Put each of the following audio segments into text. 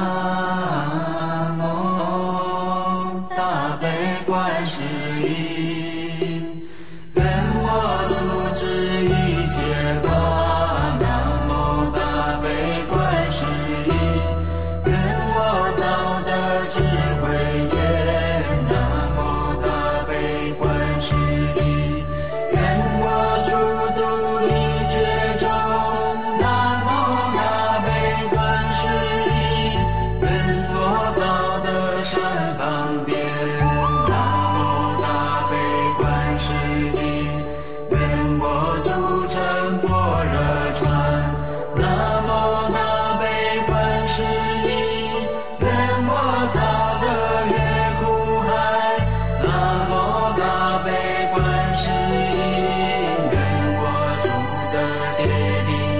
Ah. baby.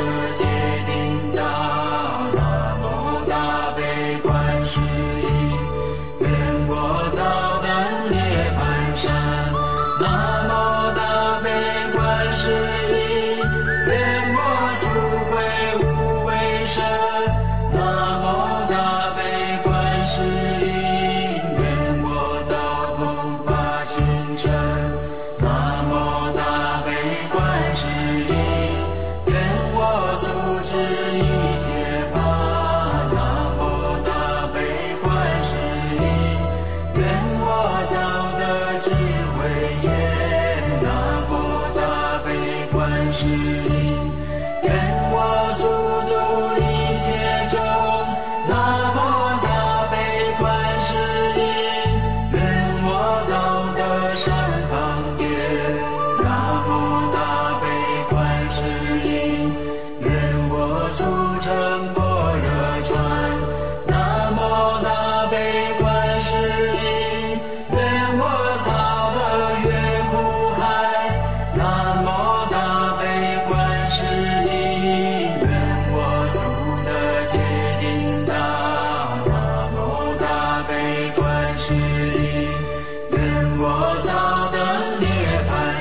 不见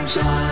sunshine.